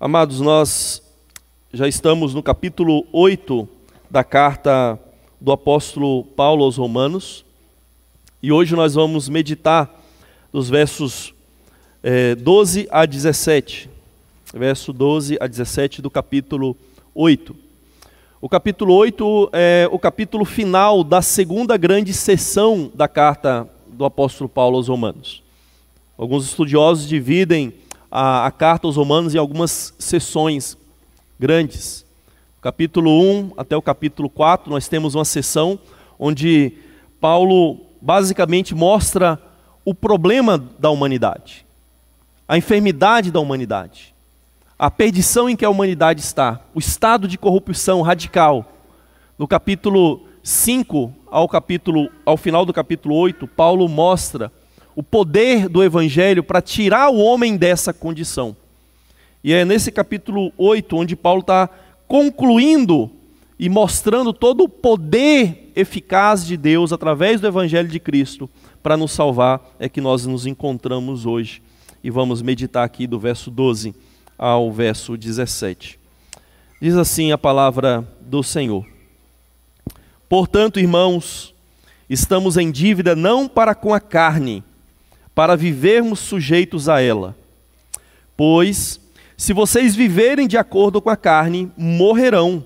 Amados, nós já estamos no capítulo 8 da carta do apóstolo Paulo aos Romanos e hoje nós vamos meditar dos versos é, 12 a 17. Verso 12 a 17 do capítulo 8. O capítulo 8 é o capítulo final da segunda grande sessão da carta do apóstolo Paulo aos Romanos. Alguns estudiosos dividem a, a carta aos Romanos em algumas sessões grandes. Capítulo 1 até o capítulo 4, nós temos uma sessão onde Paulo basicamente mostra o problema da humanidade, a enfermidade da humanidade, a perdição em que a humanidade está, o estado de corrupção radical. No capítulo 5 ao capítulo ao final do capítulo 8, Paulo mostra o poder do Evangelho para tirar o homem dessa condição. E é nesse capítulo 8 onde Paulo está concluindo e mostrando todo o poder eficaz de Deus através do Evangelho de Cristo para nos salvar, é que nós nos encontramos hoje. E vamos meditar aqui do verso 12 ao verso 17. Diz assim a palavra do Senhor: Portanto, irmãos, estamos em dívida não para com a carne, para vivermos sujeitos a ela. Pois, se vocês viverem de acordo com a carne, morrerão.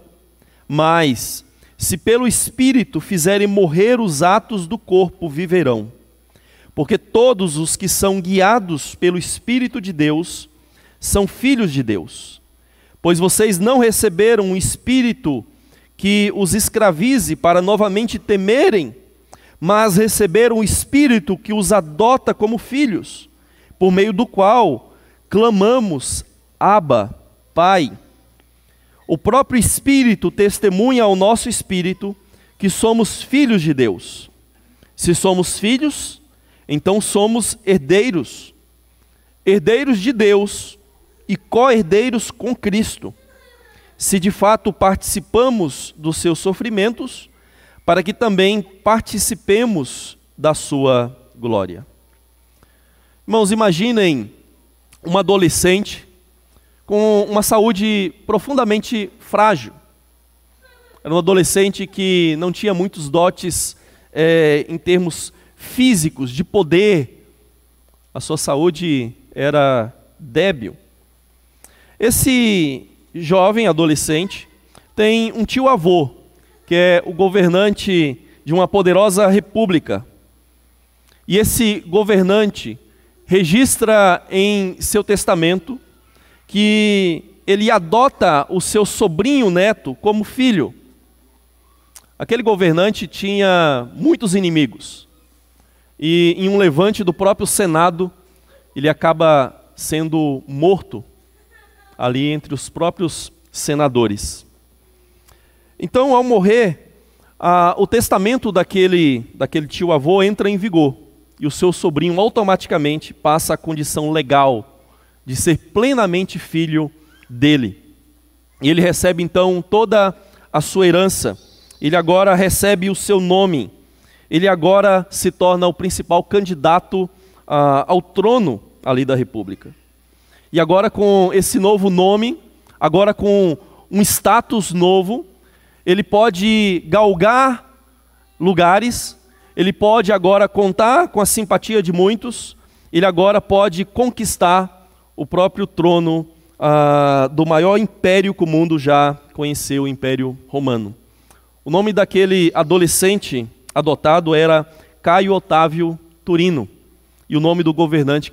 Mas, se pelo Espírito fizerem morrer os atos do corpo, viverão. Porque todos os que são guiados pelo Espírito de Deus são filhos de Deus. Pois vocês não receberam um espírito que os escravize para novamente temerem mas receberam o Espírito que os adota como filhos, por meio do qual clamamos, Abba, Pai. O próprio Espírito testemunha ao nosso espírito que somos filhos de Deus. Se somos filhos, então somos herdeiros, herdeiros de Deus e co-herdeiros com Cristo. Se de fato participamos dos seus sofrimentos, para que também participemos da sua glória. Irmãos, imaginem um adolescente com uma saúde profundamente frágil. Era um adolescente que não tinha muitos dotes é, em termos físicos, de poder. A sua saúde era débil. Esse jovem adolescente tem um tio-avô que é o governante de uma poderosa república. E esse governante registra em seu testamento que ele adota o seu sobrinho neto como filho. Aquele governante tinha muitos inimigos. E em um levante do próprio Senado, ele acaba sendo morto ali entre os próprios senadores. Então, ao morrer, a, o testamento daquele, daquele tio avô entra em vigor e o seu sobrinho automaticamente passa a condição legal de ser plenamente filho dele. E ele recebe então toda a sua herança. Ele agora recebe o seu nome. Ele agora se torna o principal candidato ao trono ali da República. E agora com esse novo nome, agora com um status novo, ele pode galgar lugares, ele pode agora contar com a simpatia de muitos, ele agora pode conquistar o próprio trono ah, do maior império que o mundo já conheceu, o Império Romano. O nome daquele adolescente adotado era Caio Otávio Turino, e o nome do governante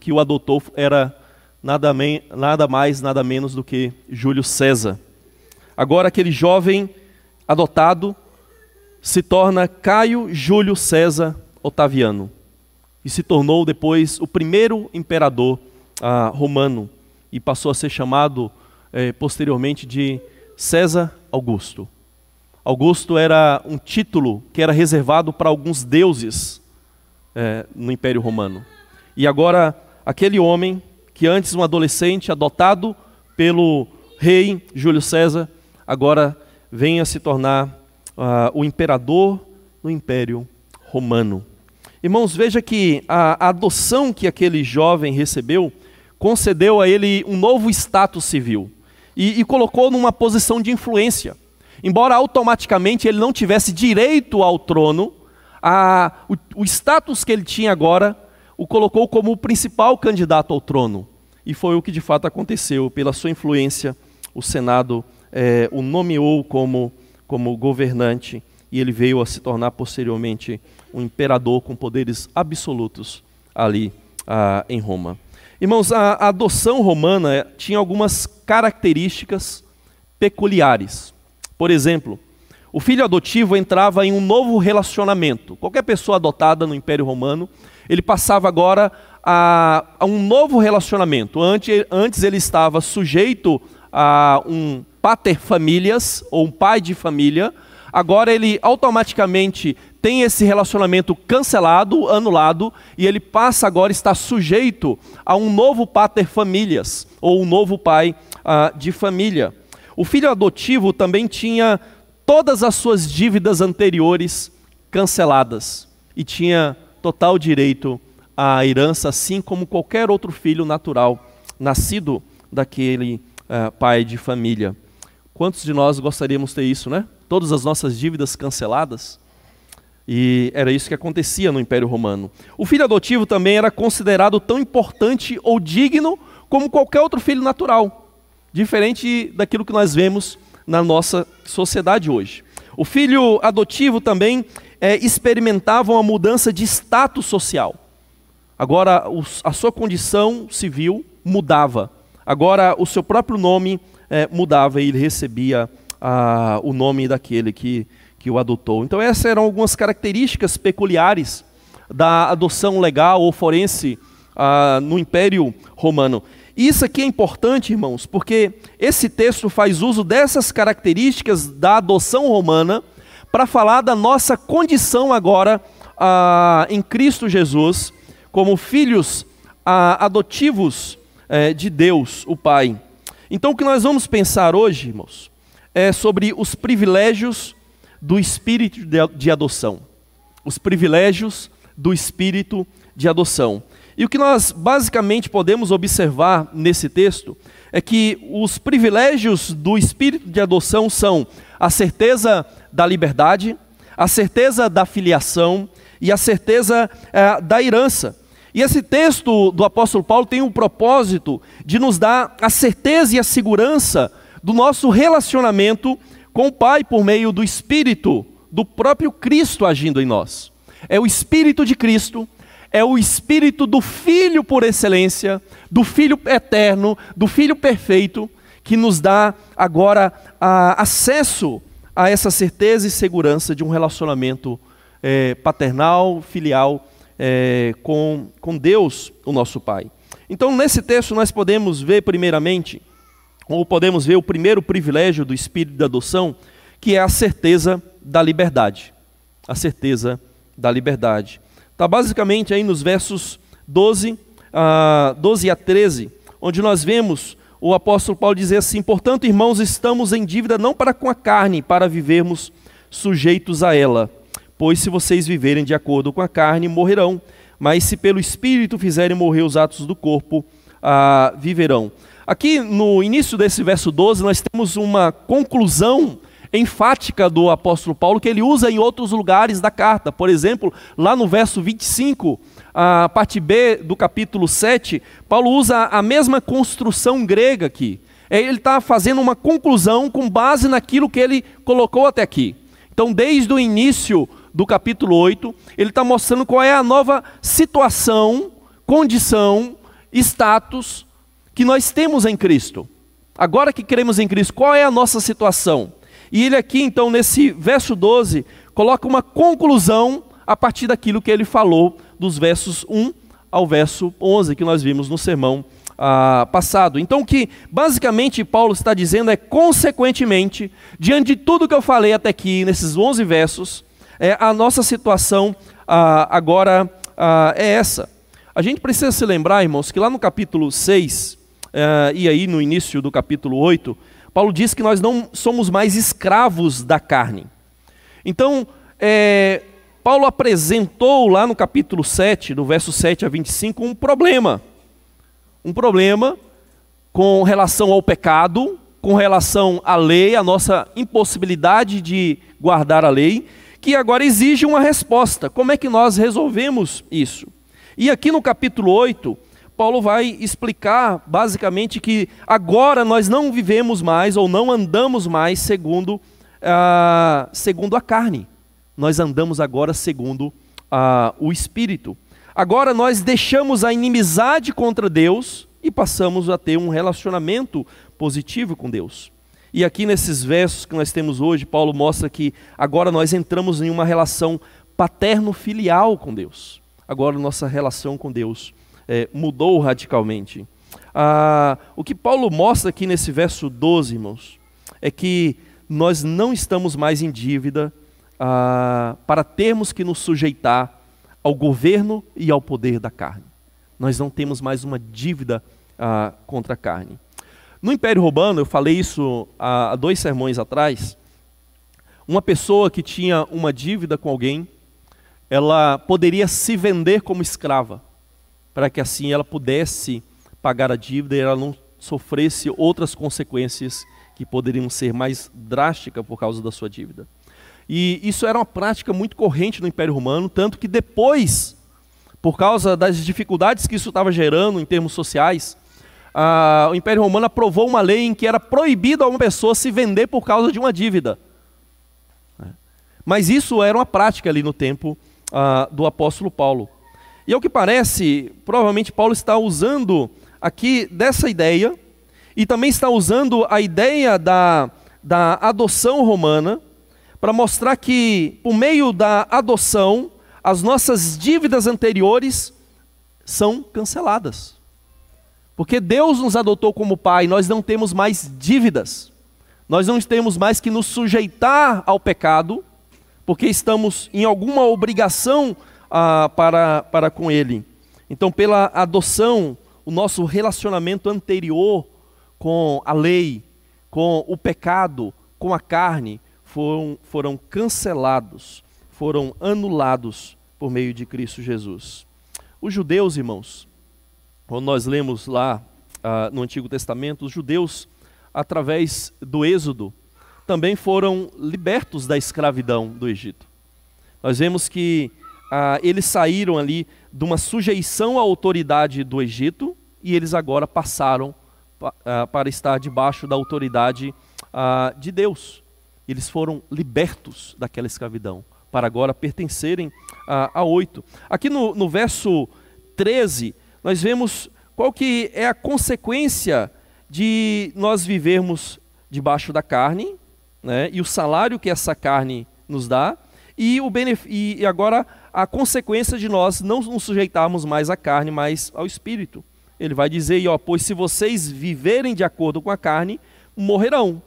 que o adotou era nada, nada mais, nada menos do que Júlio César. Agora, aquele jovem adotado se torna Caio Júlio César Otaviano e se tornou depois o primeiro imperador ah, romano e passou a ser chamado eh, posteriormente de César Augusto. Augusto era um título que era reservado para alguns deuses eh, no Império Romano. E agora, aquele homem que antes um adolescente adotado pelo rei Júlio César, agora vem a se tornar uh, o imperador no Império Romano. Irmãos, veja que a, a adoção que aquele jovem recebeu concedeu a ele um novo status civil e, e colocou numa posição de influência. Embora automaticamente ele não tivesse direito ao trono, a, o, o status que ele tinha agora o colocou como o principal candidato ao trono. E foi o que de fato aconteceu. Pela sua influência, o Senado é, o nomeou como, como governante e ele veio a se tornar posteriormente um imperador com poderes absolutos ali ah, em Roma. Irmãos, a, adoção romana tinha algumas características peculiares. Por exemplo, o filho adotivo entrava em um novo relacionamento. Qualquer pessoa adotada no Império Romano, ele passava agora a, a um novo relacionamento. Antes, antes ele estava sujeito a um pater famílias, ou um pai de família. Agora ele automaticamente tem esse relacionamento cancelado, anulado, e ele passa agora a estar sujeito a um novo pater famílias, ou um novo pai uh, de família. O filho adotivo também tinha todas as suas dívidas anteriores canceladas e tinha total direito à herança, assim como qualquer outro filho natural nascido daquele uh, pai de família. Quantos de nós gostaríamos de ter isso, né? Todas as nossas dívidas canceladas. E era isso que acontecia no Império Romano. O filho adotivo também era considerado tão importante ou digno como qualquer outro filho natural, diferente daquilo que nós vemos na nossa sociedade hoje. O filho adotivo também é, experimentava uma mudança de status social. Agora, os, a sua condição civil mudava. Agora, o seu próprio nome é, mudava e ele recebia ah, o nome daquele que, que o adotou. Então, essas eram algumas características peculiares da adoção legal ou forense ah, no Império Romano. E isso aqui é importante, irmãos, porque esse texto faz uso dessas características da adoção romana para falar da nossa condição agora ah, em Cristo Jesus, como filhos ah, adotivos eh, de Deus, o Pai. Então, o que nós vamos pensar hoje, irmãos, é sobre os privilégios do espírito de adoção. Os privilégios do espírito de adoção. E o que nós basicamente podemos observar nesse texto é que os privilégios do espírito de adoção são a certeza da liberdade, a certeza da filiação e a certeza é, da herança. E esse texto do apóstolo Paulo tem o propósito de nos dar a certeza e a segurança do nosso relacionamento com o Pai por meio do Espírito, do próprio Cristo agindo em nós. É o Espírito de Cristo, é o Espírito do Filho por excelência, do Filho eterno, do Filho perfeito, que nos dá agora a, acesso a essa certeza e segurança de um relacionamento é, paternal, filial é, com, com Deus, o nosso Pai. Então, nesse texto, nós podemos ver, primeiramente, ou podemos ver o primeiro privilégio do espírito da adoção, que é a certeza da liberdade. A certeza da liberdade. Está basicamente aí nos versos 12 a, 12 a 13, onde nós vemos o apóstolo Paulo dizer assim: Portanto, irmãos, estamos em dívida não para com a carne, para vivermos sujeitos a ela. Pois se vocês viverem de acordo com a carne, morrerão. Mas se pelo Espírito fizerem morrer os atos do corpo, ah, viverão. Aqui no início desse verso 12, nós temos uma conclusão enfática do apóstolo Paulo que ele usa em outros lugares da carta. Por exemplo, lá no verso 25, a parte B do capítulo 7, Paulo usa a mesma construção grega aqui. É, ele está fazendo uma conclusão com base naquilo que ele colocou até aqui. Então, desde o início do capítulo 8, ele está mostrando qual é a nova situação, condição, status que nós temos em Cristo. Agora que queremos em Cristo, qual é a nossa situação? E ele aqui, então, nesse verso 12, coloca uma conclusão a partir daquilo que ele falou dos versos 1 ao verso 11, que nós vimos no sermão ah, passado. Então, o que basicamente Paulo está dizendo é, consequentemente, diante de tudo que eu falei até aqui, nesses 11 versos, é, a nossa situação ah, agora ah, é essa. A gente precisa se lembrar, irmãos, que lá no capítulo 6, eh, e aí no início do capítulo 8, Paulo diz que nós não somos mais escravos da carne. Então, é, Paulo apresentou lá no capítulo 7, do verso 7 a 25, um problema. Um problema com relação ao pecado, com relação à lei, a nossa impossibilidade de guardar a lei, que agora exige uma resposta. Como é que nós resolvemos isso? E aqui no capítulo 8, Paulo vai explicar basicamente que agora nós não vivemos mais ou não andamos mais segundo, ah, segundo a carne. Nós andamos agora segundo ah, o Espírito. Agora nós deixamos a inimizade contra Deus e passamos a ter um relacionamento positivo com Deus. E aqui nesses versos que nós temos hoje, Paulo mostra que agora nós entramos em uma relação paterno-filial com Deus. Agora nossa relação com Deus é, mudou radicalmente. Ah, o que Paulo mostra aqui nesse verso 12, irmãos, é que nós não estamos mais em dívida ah, para termos que nos sujeitar ao governo e ao poder da carne. Nós não temos mais uma dívida ah, contra a carne. No Império Romano, eu falei isso há dois sermões atrás. Uma pessoa que tinha uma dívida com alguém, ela poderia se vender como escrava, para que assim ela pudesse pagar a dívida e ela não sofresse outras consequências que poderiam ser mais drásticas por causa da sua dívida. E isso era uma prática muito corrente no Império Romano, tanto que depois, por causa das dificuldades que isso estava gerando em termos sociais, ah, o Império Romano aprovou uma lei em que era proibido a uma pessoa se vender por causa de uma dívida. É. Mas isso era uma prática ali no tempo ah, do apóstolo Paulo. E ao que parece, provavelmente Paulo está usando aqui dessa ideia, e também está usando a ideia da, da adoção romana, para mostrar que, por meio da adoção, as nossas dívidas anteriores são canceladas. Porque Deus nos adotou como pai, nós não temos mais dívidas. Nós não temos mais que nos sujeitar ao pecado, porque estamos em alguma obrigação ah, para, para com Ele. Então, pela adoção, o nosso relacionamento anterior com a lei, com o pecado, com a carne, foram, foram cancelados, foram anulados por meio de Cristo Jesus. Os judeus, irmãos, quando nós lemos lá ah, no Antigo Testamento, os judeus, através do Êxodo, também foram libertos da escravidão do Egito. Nós vemos que ah, eles saíram ali de uma sujeição à autoridade do Egito e eles agora passaram ah, para estar debaixo da autoridade de Deus. Eles foram libertos daquela escravidão para agora pertencerem a, a oito. Aqui no, no verso 13, nós vemos qual que é a consequência de nós vivermos debaixo da carne, né, e o salário que essa carne nos dá, e, o e agora a consequência de nós não nos sujeitarmos mais à carne, mas ao espírito. Ele vai dizer, ó, pois se vocês viverem de acordo com a carne, morrerão.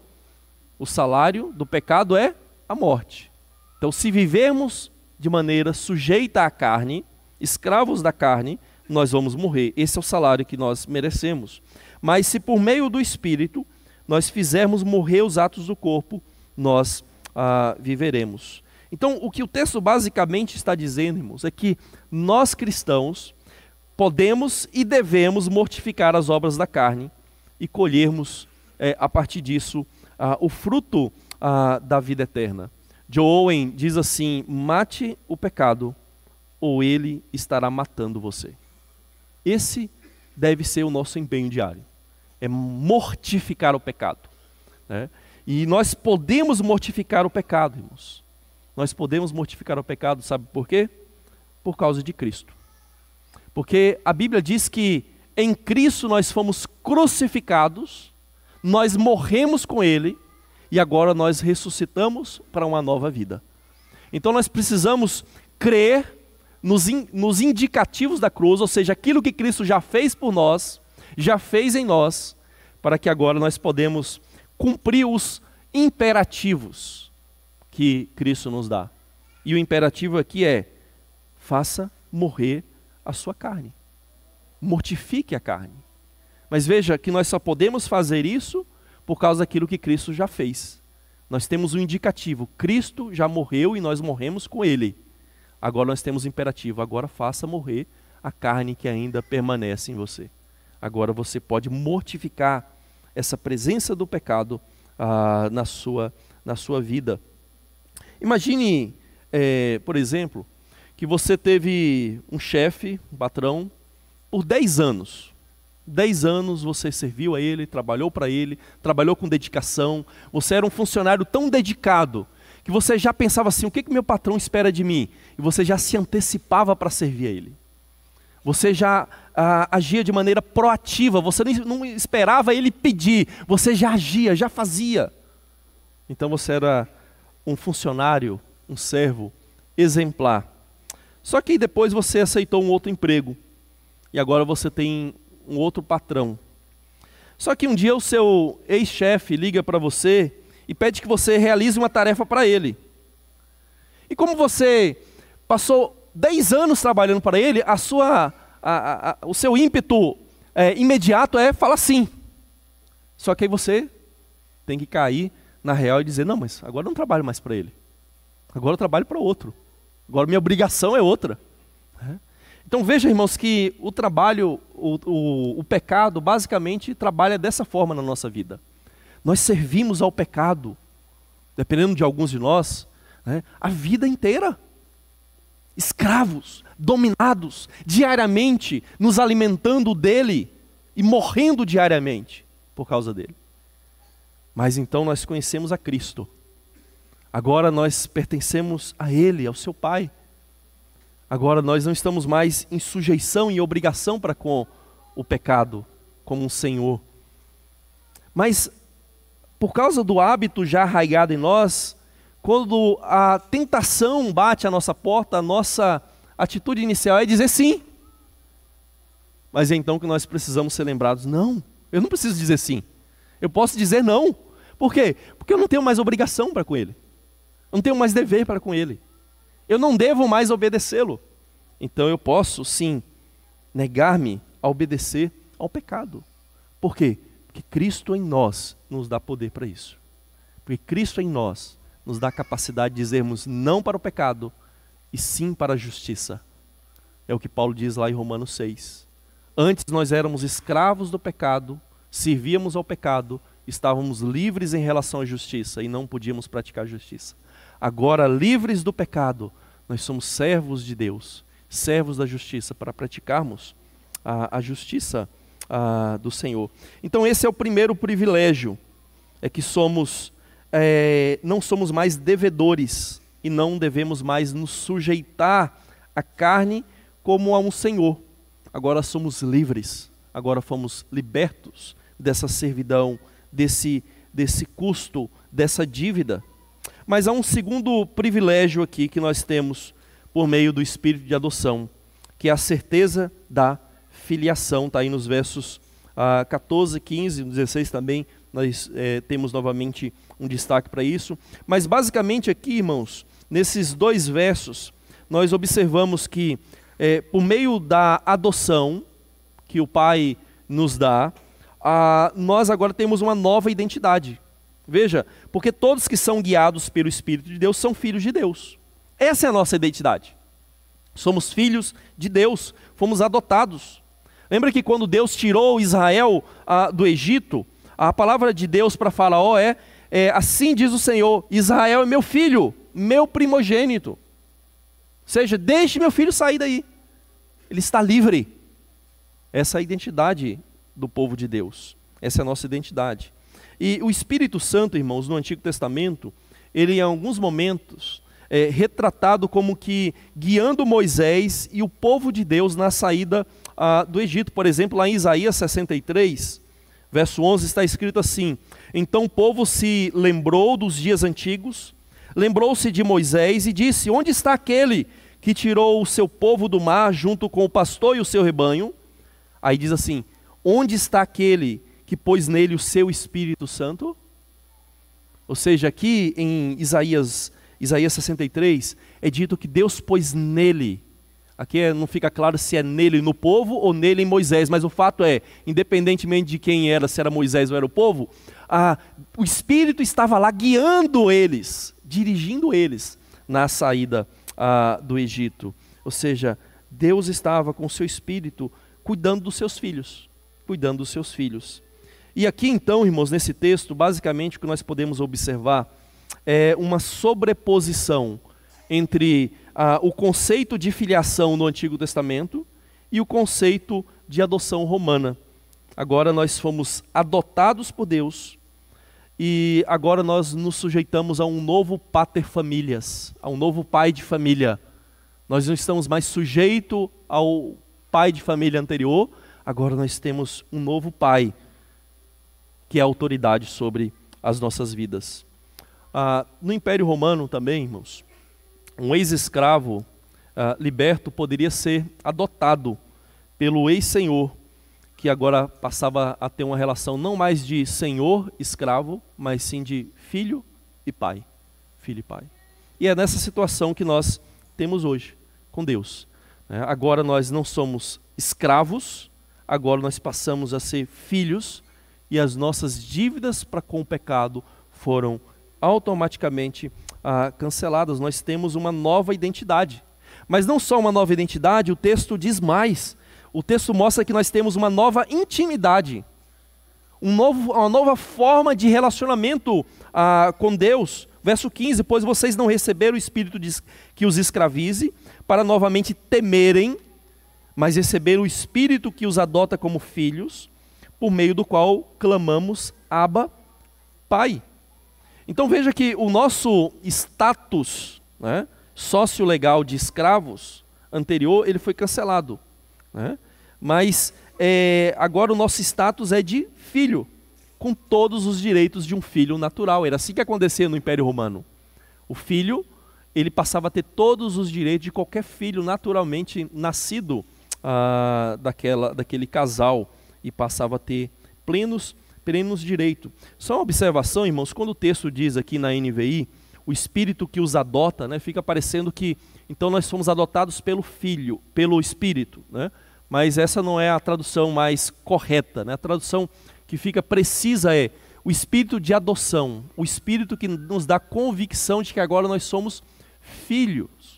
O salário do pecado é a morte. Então, se vivermos de maneira sujeita à carne, escravos da carne, nós vamos morrer. Esse é o salário que nós merecemos. Mas se por meio do Espírito nós fizermos morrer os atos do corpo, nós ah, viveremos. Então, o que o texto basicamente está dizendo, irmãos, é que nós cristãos podemos e devemos mortificar as obras da carne e colhermos, é, a partir disso, ah, o fruto ah, da vida eterna. Joe Owen diz assim: mate o pecado, ou ele estará matando você. Esse deve ser o nosso empenho diário. É mortificar o pecado. Né? E nós podemos mortificar o pecado, irmãos. Nós podemos mortificar o pecado, sabe por quê? Por causa de Cristo. Porque a Bíblia diz que em Cristo nós fomos crucificados, nós morremos com Ele e agora nós ressuscitamos para uma nova vida. Então nós precisamos crer nos, in, nos indicativos da cruz, ou seja, aquilo que Cristo já fez por nós, já fez em nós, para que agora nós podemos cumprir os imperativos que Cristo nos dá. E o imperativo aqui é: faça morrer a sua carne. Mortifique a carne. Mas veja que nós só podemos fazer isso por causa daquilo que Cristo já fez. Nós temos um indicativo: Cristo já morreu e nós morremos com Ele. Agora nós temos imperativo: agora faça morrer a carne que ainda permanece em você. Agora você pode mortificar essa presença do pecado ah, na, sua, na sua vida. Imagine, é, por exemplo, que você teve um chefe, um patrão, por 10 anos. 10 anos você serviu a ele, trabalhou para ele, trabalhou com dedicação. Você era um funcionário tão dedicado que você já pensava assim: o que, que meu patrão espera de mim? E você já se antecipava para servir a ele. Você já ah, agia de maneira proativa, você não esperava ele pedir, você já agia, já fazia. Então você era um funcionário, um servo exemplar. Só que depois você aceitou um outro emprego e agora você tem um outro patrão. Só que um dia o seu ex-chefe liga para você e pede que você realize uma tarefa para ele. E como você passou 10 anos trabalhando para ele, a sua, a, a, o seu ímpeto é, imediato é falar sim. Só que aí você tem que cair na real e dizer: não, mas agora eu não trabalho mais para ele. Agora eu trabalho para outro. Agora minha obrigação é outra. Então veja, irmãos, que o trabalho, o, o, o pecado, basicamente trabalha dessa forma na nossa vida. Nós servimos ao pecado, dependendo de alguns de nós, né, a vida inteira. Escravos, dominados, diariamente, nos alimentando dele e morrendo diariamente por causa dele. Mas então nós conhecemos a Cristo. Agora nós pertencemos a Ele, ao seu Pai. Agora nós não estamos mais em sujeição e obrigação para com o pecado, como um senhor. Mas por causa do hábito já arraigado em nós, quando a tentação bate à nossa porta, a nossa atitude inicial é dizer sim. Mas é então que nós precisamos ser lembrados: não, eu não preciso dizer sim. Eu posso dizer não. Por quê? Porque eu não tenho mais obrigação para com ele. Eu não tenho mais dever para com ele. Eu não devo mais obedecê-lo. Então eu posso, sim, negar-me a obedecer ao pecado. Por quê? Porque Cristo em nós nos dá poder para isso. Porque Cristo em nós nos dá a capacidade de dizermos não para o pecado e sim para a justiça. É o que Paulo diz lá em Romanos 6. Antes nós éramos escravos do pecado, servíamos ao pecado, estávamos livres em relação à justiça e não podíamos praticar justiça. Agora, livres do pecado, nós somos servos de Deus, servos da justiça, para praticarmos a, a justiça a, do Senhor. Então, esse é o primeiro privilégio, é que somos, é, não somos mais devedores e não devemos mais nos sujeitar à carne como a um Senhor. Agora somos livres, agora fomos libertos dessa servidão, desse, desse custo, dessa dívida. Mas há um segundo privilégio aqui que nós temos por meio do espírito de adoção, que é a certeza da filiação, está aí nos versos ah, 14, 15, 16 também, nós eh, temos novamente um destaque para isso. Mas basicamente aqui, irmãos, nesses dois versos, nós observamos que eh, por meio da adoção que o Pai nos dá, ah, nós agora temos uma nova identidade. Veja, porque todos que são guiados pelo Espírito de Deus são filhos de Deus. Essa é a nossa identidade. Somos filhos de Deus, fomos adotados. Lembra que quando Deus tirou Israel ah, do Egito, a palavra de Deus para Faraó é, é: Assim diz o Senhor, Israel é meu filho, meu primogênito. Ou seja, deixe meu filho sair daí. Ele está livre. Essa é a identidade do povo de Deus. Essa é a nossa identidade. E o Espírito Santo, irmãos, no Antigo Testamento, ele em alguns momentos é retratado como que guiando Moisés e o povo de Deus na saída ah, do Egito. Por exemplo, lá em Isaías 63, verso 11, está escrito assim: Então o povo se lembrou dos dias antigos, lembrou-se de Moisés e disse: Onde está aquele que tirou o seu povo do mar junto com o pastor e o seu rebanho? Aí diz assim: Onde está aquele que pôs nele o seu Espírito Santo? Ou seja, aqui em Isaías, Isaías 63, é dito que Deus pôs nele. Aqui é, não fica claro se é nele no povo ou nele em Moisés, mas o fato é, independentemente de quem era, se era Moisés ou era o povo, a, o Espírito estava lá guiando eles, dirigindo eles na saída a, do Egito. Ou seja, Deus estava com o seu Espírito cuidando dos seus filhos cuidando dos seus filhos. E aqui então, irmãos, nesse texto, basicamente o que nós podemos observar é uma sobreposição entre ah, o conceito de filiação no Antigo Testamento e o conceito de adoção romana. Agora nós fomos adotados por Deus e agora nós nos sujeitamos a um novo pater famílias, a um novo pai de família. Nós não estamos mais sujeitos ao pai de família anterior, agora nós temos um novo pai, que é a autoridade sobre as nossas vidas. Ah, no Império Romano também, irmãos, um ex-escravo ah, liberto poderia ser adotado pelo ex-senhor, que agora passava a ter uma relação não mais de senhor-escravo, mas sim de filho e pai. Filho e pai. E é nessa situação que nós temos hoje com Deus. Né? Agora nós não somos escravos, agora nós passamos a ser filhos e as nossas dívidas para com o pecado foram automaticamente ah, canceladas. Nós temos uma nova identidade. Mas não só uma nova identidade, o texto diz mais. O texto mostra que nós temos uma nova intimidade, um novo, uma nova forma de relacionamento ah, com Deus. Verso 15: Pois vocês não receberam o espírito de, que os escravize, para novamente temerem, mas receberam o espírito que os adota como filhos por meio do qual clamamos Abba, Pai. Então veja que o nosso status né, sócio-legal de escravos anterior, ele foi cancelado. Né? Mas é, agora o nosso status é de filho, com todos os direitos de um filho natural. Era assim que acontecia no Império Romano. O filho, ele passava a ter todos os direitos de qualquer filho naturalmente nascido ah, daquela, daquele casal e passava a ter plenos, plenos direitos. Só uma observação, irmãos, quando o texto diz aqui na NVI, o espírito que os adota, né, fica parecendo que então nós somos adotados pelo filho, pelo espírito, né? Mas essa não é a tradução mais correta, né? A tradução que fica precisa é o espírito de adoção, o espírito que nos dá convicção de que agora nós somos filhos.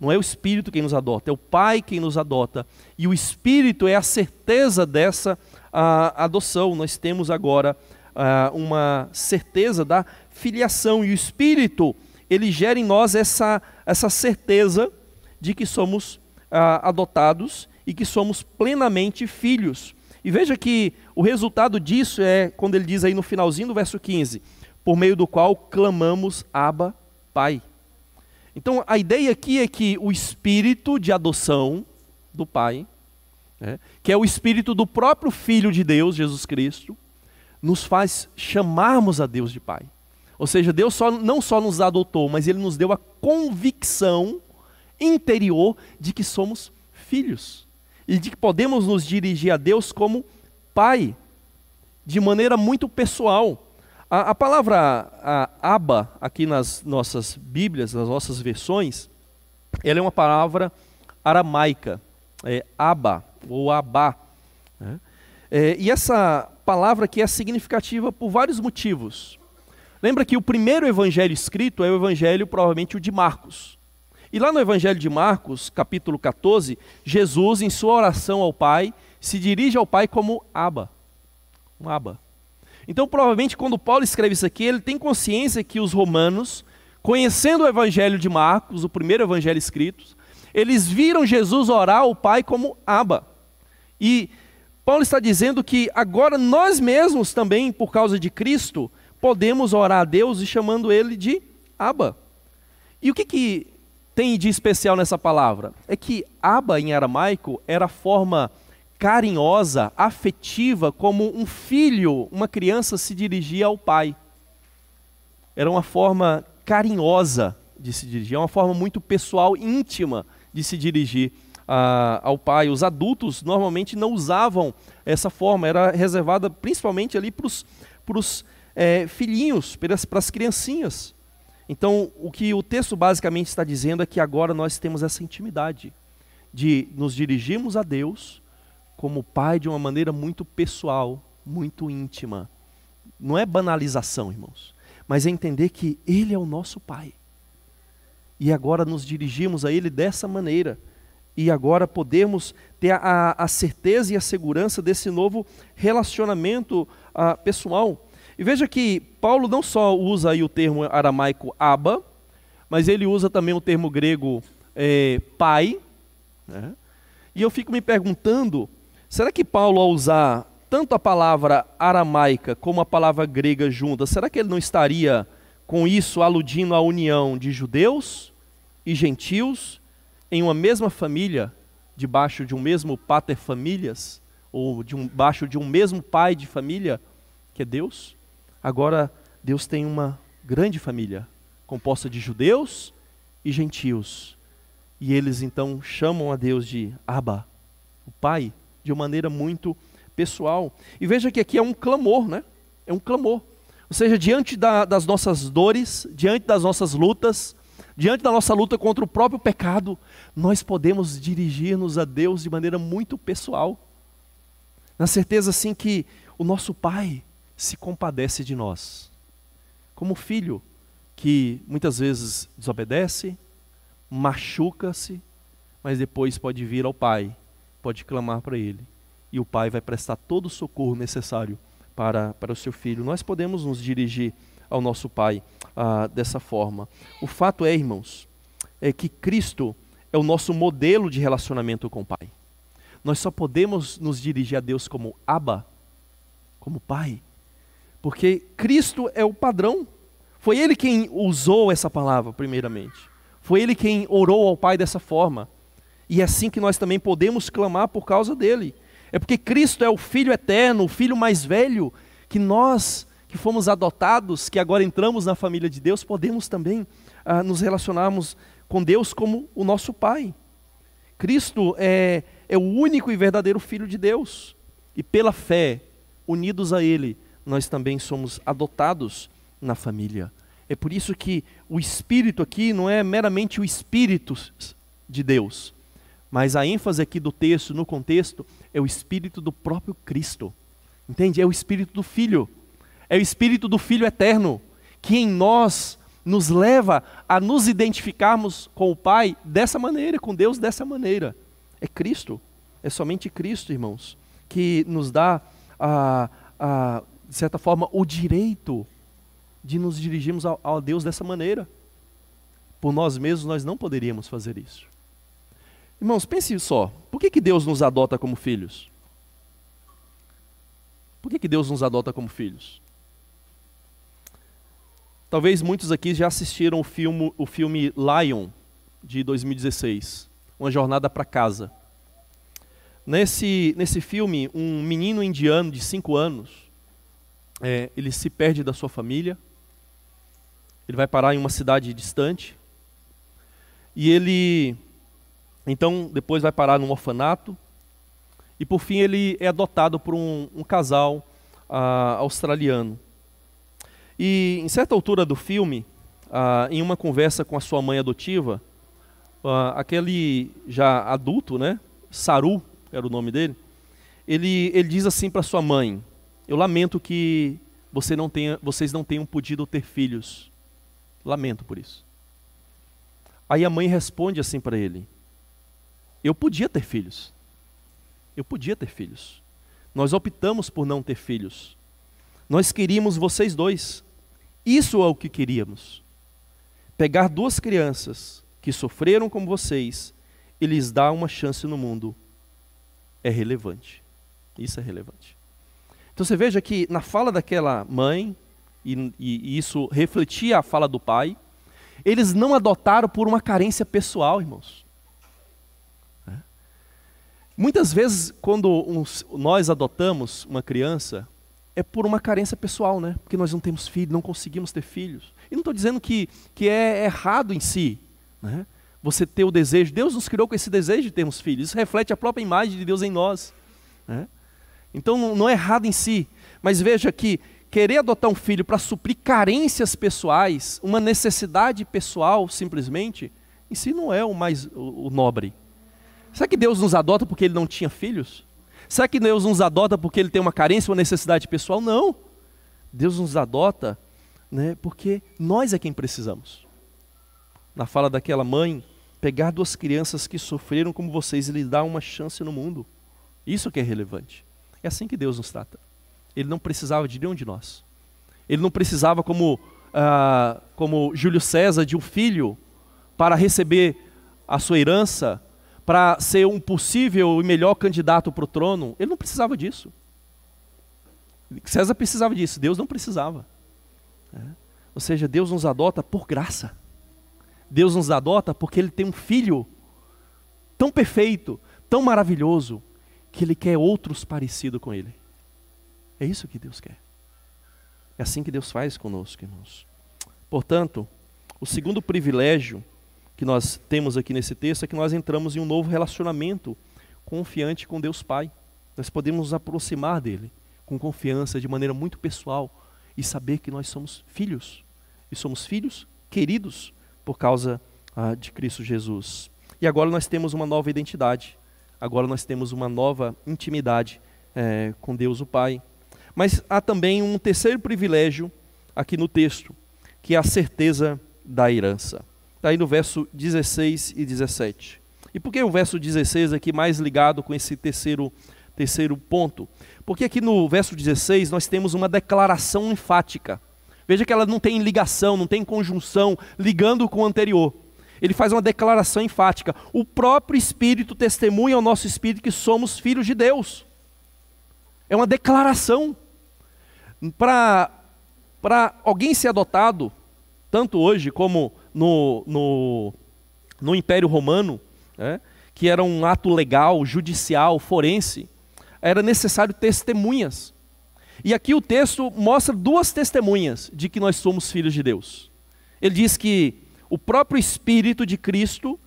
Não é o Espírito quem nos adota, é o Pai quem nos adota. E o Espírito é a certeza dessa a, adoção. Nós temos agora a, uma certeza da filiação. E o Espírito, ele gera em nós essa, essa certeza de que somos a, adotados e que somos plenamente filhos. E veja que o resultado disso é quando ele diz aí no finalzinho do verso 15: por meio do qual clamamos Abba, Pai. Então a ideia aqui é que o espírito de adoção do Pai, né, que é o espírito do próprio Filho de Deus, Jesus Cristo, nos faz chamarmos a Deus de Pai. Ou seja, Deus só, não só nos adotou, mas Ele nos deu a convicção interior de que somos filhos e de que podemos nos dirigir a Deus como Pai, de maneira muito pessoal. A, a palavra a, aba, aqui nas nossas Bíblias, nas nossas versões, ela é uma palavra aramaica, é aba ou abá. Né? É, e essa palavra aqui é significativa por vários motivos. Lembra que o primeiro evangelho escrito é o evangelho, provavelmente, o de Marcos. E lá no evangelho de Marcos, capítulo 14, Jesus, em sua oração ao Pai, se dirige ao Pai como Aba. Um Aba. Então, provavelmente, quando Paulo escreve isso aqui, ele tem consciência que os romanos, conhecendo o evangelho de Marcos, o primeiro evangelho escrito, eles viram Jesus orar ao Pai como Abba. E Paulo está dizendo que agora nós mesmos também, por causa de Cristo, podemos orar a Deus e chamando Ele de Abba. E o que, que tem de especial nessa palavra? É que Abba em aramaico era a forma carinhosa, afetiva, como um filho, uma criança se dirigia ao pai. Era uma forma carinhosa de se dirigir, é uma forma muito pessoal, íntima de se dirigir ao pai. Os adultos normalmente não usavam essa forma, era reservada principalmente ali para os é, filhinhos, para as criancinhas. Então, o que o texto basicamente está dizendo é que agora nós temos essa intimidade de nos dirigirmos a Deus como pai de uma maneira muito pessoal, muito íntima. Não é banalização, irmãos, mas é entender que Ele é o nosso Pai. E agora nos dirigimos a Ele dessa maneira. E agora podemos ter a, a certeza e a segurança desse novo relacionamento uh, pessoal. E veja que Paulo não só usa aí o termo aramaico aba, mas ele usa também o termo grego é, pai. Né? E eu fico me perguntando, será que Paulo, ao usar tanto a palavra aramaica como a palavra grega juntas, será que ele não estaria com isso aludindo à união de judeus e gentios em uma mesma família, debaixo de um mesmo pater famílias, ou de um, debaixo de um mesmo pai de família, que é Deus? Agora, Deus tem uma grande família, composta de judeus e gentios. E eles então chamam a Deus de Abba, o Pai, de uma maneira muito pessoal. E veja que aqui é um clamor, né? É um clamor. Ou seja, diante da, das nossas dores, diante das nossas lutas, diante da nossa luta contra o próprio pecado, nós podemos dirigir-nos a Deus de maneira muito pessoal. Na certeza, assim, que o nosso Pai se compadece de nós. Como filho que muitas vezes desobedece, machuca-se, mas depois pode vir ao Pai, pode clamar para Ele, e o Pai vai prestar todo o socorro necessário para, para o seu filho. Nós podemos nos dirigir ao nosso Pai ah, dessa forma. O fato é, irmãos, é que Cristo é o nosso modelo de relacionamento com o Pai. Nós só podemos nos dirigir a Deus como Abba, como Pai, porque Cristo é o padrão. Foi Ele quem usou essa palavra, primeiramente. Foi Ele quem orou ao Pai dessa forma. E é assim que nós também podemos clamar por causa dele. É porque Cristo é o Filho eterno, o Filho mais velho, que nós, que fomos adotados, que agora entramos na família de Deus, podemos também ah, nos relacionarmos com Deus como o nosso Pai. Cristo é, é o único e verdadeiro Filho de Deus. E pela fé, unidos a Ele, nós também somos adotados na família. É por isso que o Espírito aqui não é meramente o Espírito de Deus, mas a ênfase aqui do texto, no contexto, é o Espírito do próprio Cristo. Entende? É o Espírito do Filho. É o Espírito do Filho eterno, que em nós nos leva a nos identificarmos com o Pai dessa maneira, com Deus dessa maneira. É Cristo, é somente Cristo, irmãos, que nos dá, a, a, de certa forma, o direito de nos dirigirmos a, a Deus dessa maneira. Por nós mesmos, nós não poderíamos fazer isso. Irmãos, pense só: por que, que Deus nos adota como filhos? Por que, que Deus nos adota como filhos? Talvez muitos aqui já assistiram o filme, o filme Lion, de 2016, Uma Jornada para Casa. Nesse, nesse filme, um menino indiano de 5 anos, é, ele se perde da sua família, ele vai parar em uma cidade distante, e ele, então, depois vai parar num orfanato, e por fim ele é adotado por um, um casal uh, australiano. E em certa altura do filme, ah, em uma conversa com a sua mãe adotiva, ah, aquele já adulto, né, Saru era o nome dele, ele, ele diz assim para sua mãe: Eu lamento que você não tenha, vocês não tenham podido ter filhos. Lamento por isso. Aí a mãe responde assim para ele: Eu podia ter filhos. Eu podia ter filhos. Nós optamos por não ter filhos. Nós queríamos vocês dois. Isso é o que queríamos. Pegar duas crianças que sofreram como vocês e lhes dar uma chance no mundo é relevante. Isso é relevante. Então você veja que na fala daquela mãe, e, e, isso refletia a fala do pai, eles não adotaram por uma carência pessoal, irmãos. Muitas vezes, quando nós adotamos uma criança, é por uma carência pessoal, né? Porque nós não temos filhos, não conseguimos ter filhos. E não estou dizendo que, que é errado em si, né? Você ter o desejo. Deus nos criou com esse desejo de termos filhos. Isso reflete a própria imagem de Deus em nós. Né? Então não, é errado em si. Mas veja que querer adotar um filho para suprir carências pessoais, uma necessidade pessoal simplesmente, em si não é o mais o, o nobre. Será que Deus nos adota porque ele não tinha filhos? Será que Deus nos adota porque ele tem uma carência, uma necessidade pessoal? Não. Deus nos adota né, porque nós é quem precisamos. Na fala daquela mãe, pegar duas crianças que sofreram como vocês e lhes dar uma chance no mundo. Isso que é relevante. É assim que Deus nos trata. Ele não precisava de nenhum de nós. Ele não precisava, como, ah, como Júlio César, de um filho para receber a sua herança, para ser um possível e melhor candidato para o trono. Ele não precisava disso. César precisava disso, Deus não precisava. É. Ou seja, Deus nos adota por graça. Deus nos adota porque Ele tem um filho tão perfeito, tão maravilhoso, que Ele quer outros parecidos com Ele. É isso que Deus quer. É assim que Deus faz conosco, irmãos. Portanto, o segundo privilégio que nós temos aqui nesse texto é que nós entramos em um novo relacionamento confiante com Deus Pai. Nós podemos nos aproximar dele com confiança, de maneira muito pessoal, e saber que nós somos filhos. E somos filhos queridos por causa ah, de Cristo Jesus. E agora nós temos uma nova identidade. Agora nós temos uma nova intimidade é, com Deus o Pai. Mas há também um terceiro privilégio aqui no texto, que é a certeza da herança. Está aí no verso 16 e 17. E por que o verso 16 aqui mais ligado com esse terceiro, terceiro ponto? Porque aqui no verso 16 nós temos uma declaração enfática. Veja que ela não tem ligação, não tem conjunção ligando com o anterior. Ele faz uma declaração enfática. O próprio Espírito testemunha ao nosso espírito que somos filhos de Deus. É uma declaração. Para alguém ser adotado, tanto hoje como no, no, no Império Romano, né, que era um ato legal, judicial, forense, era necessário testemunhas. E aqui o texto mostra duas testemunhas de que nós somos filhos de Deus. Ele diz que o próprio Espírito de Cristo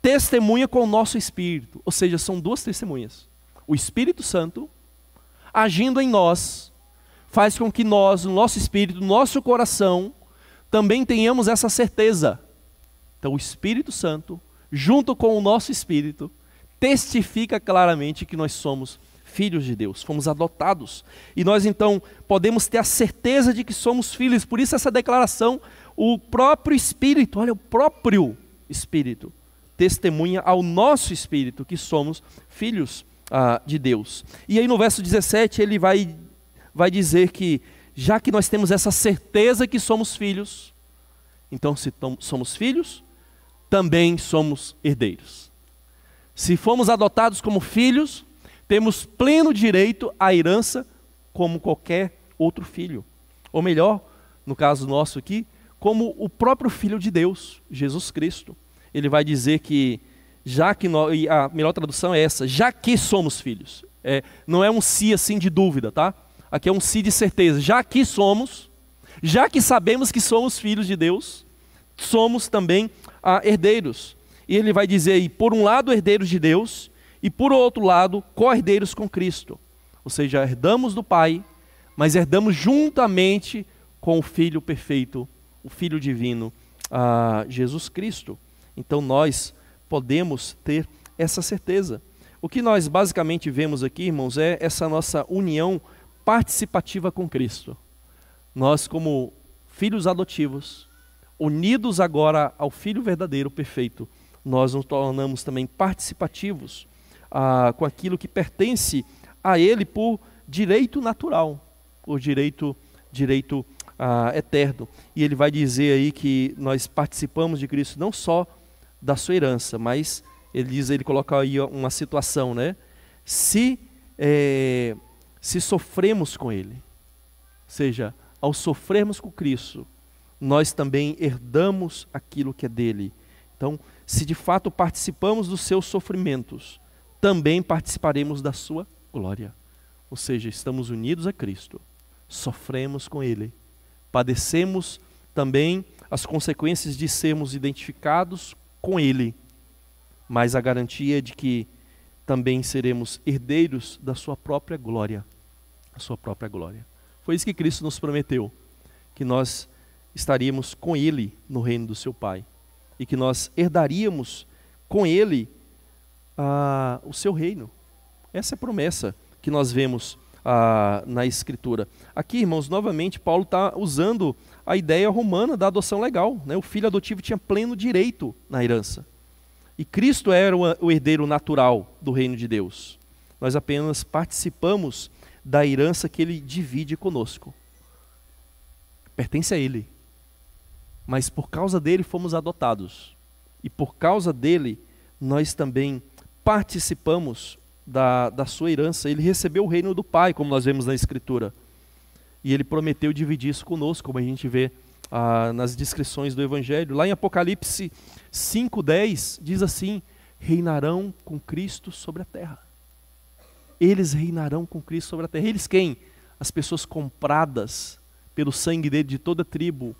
testemunha com o nosso espírito, ou seja, são duas testemunhas. O Espírito Santo, agindo em nós, faz com que nós, no nosso espírito, no nosso coração, também tenhamos essa certeza. Então, o Espírito Santo, junto com o nosso espírito, testifica claramente que nós somos filhos de Deus, fomos adotados. E nós então podemos ter a certeza de que somos filhos, por isso essa declaração, o próprio Espírito, olha, o próprio Espírito, testemunha ao nosso espírito que somos filhos ah, de Deus. E aí no verso 17 ele vai, vai dizer que, já que nós temos essa certeza que somos filhos, então se somos filhos, também somos herdeiros. Se fomos adotados como filhos, temos pleno direito à herança como qualquer outro filho. Ou melhor, no caso nosso aqui, como o próprio Filho de Deus, Jesus Cristo. Ele vai dizer que, já que nós, a melhor tradução é essa, já que somos filhos. É, não é um si assim de dúvida, tá? Aqui é um si de certeza. Já que somos, já que sabemos que somos filhos de Deus, somos também ah, herdeiros. E ele vai dizer aí, por um lado, herdeiros de Deus, e por outro lado, co-herdeiros com Cristo. Ou seja, herdamos do Pai, mas herdamos juntamente com o Filho perfeito, o Filho divino, Jesus Cristo. Então nós podemos ter essa certeza. O que nós basicamente vemos aqui, irmãos, é essa nossa união participativa com Cristo. Nós, como filhos adotivos, unidos agora ao Filho verdadeiro, perfeito, nós nos tornamos também participativos ah, com aquilo que pertence a ele por direito natural, por direito, direito ah, eterno. E ele vai dizer aí que nós participamos de Cristo não só da sua herança, mas ele diz, ele coloca aí uma situação, né? Se é, se sofremos com Ele, ou seja, ao sofrermos com Cristo, nós também herdamos aquilo que é dele. Então, se de fato participamos dos seus sofrimentos, também participaremos da sua glória. Ou seja, estamos unidos a Cristo, sofremos com Ele, padecemos também as consequências de sermos identificados com Ele, mas a garantia é de que também seremos herdeiros da Sua própria glória. A Sua própria glória. Foi isso que Cristo nos prometeu, que nós estaríamos com Ele no reino do Seu Pai e que nós herdaríamos com Ele ah, o seu reino. Essa é a promessa que nós vemos ah, na Escritura. Aqui, irmãos, novamente, Paulo está usando a ideia romana da adoção legal. Né? O filho adotivo tinha pleno direito na herança. E Cristo era o herdeiro natural do reino de Deus. Nós apenas participamos da herança que ele divide conosco. Pertence a ele. Mas por causa dele fomos adotados. E por causa dele nós também participamos da, da sua herança. Ele recebeu o reino do Pai, como nós vemos na Escritura. E ele prometeu dividir isso conosco, como a gente vê ah, nas descrições do Evangelho. Lá em Apocalipse 5,10 diz assim: reinarão com Cristo sobre a terra. Eles reinarão com Cristo sobre a terra. Eles quem? As pessoas compradas pelo sangue dele de toda tribo,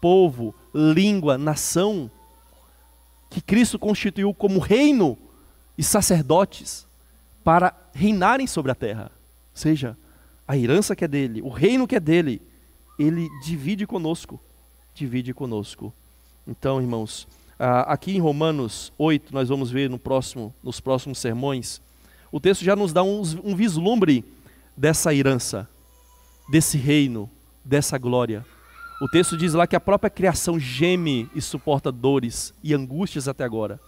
povo, língua, nação, que Cristo constituiu como reino e sacerdotes para reinarem sobre a terra. Ou seja, a herança que é dele, o reino que é dele, ele divide conosco divide conosco. Então, irmãos, aqui em Romanos 8, nós vamos ver no próximo, nos próximos sermões, o texto já nos dá um, um vislumbre dessa herança, desse reino, dessa glória. O texto diz lá que a própria criação geme e suporta dores e angústias até agora.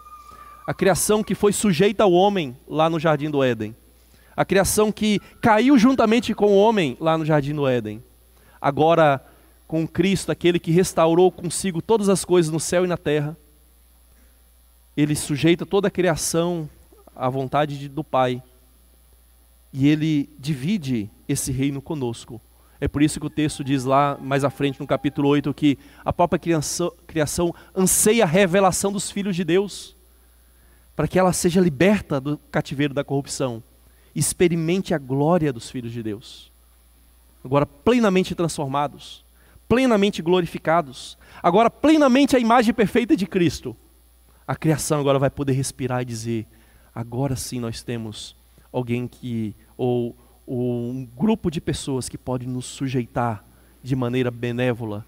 A criação que foi sujeita ao homem lá no jardim do Éden. A criação que caiu juntamente com o homem lá no jardim do Éden. Agora com Cristo, aquele que restaurou consigo todas as coisas no céu e na terra. Ele sujeita toda a criação à vontade de, do Pai. E ele divide esse reino conosco. É por isso que o texto diz lá mais à frente no capítulo 8 que a própria criação, criação anseia a revelação dos filhos de Deus, para que ela seja liberta do cativeiro da corrupção, experimente a glória dos filhos de Deus, agora plenamente transformados plenamente glorificados, agora plenamente a imagem perfeita de Cristo, a criação agora vai poder respirar e dizer: agora sim nós temos alguém que, ou, ou um grupo de pessoas que pode nos sujeitar de maneira benévola,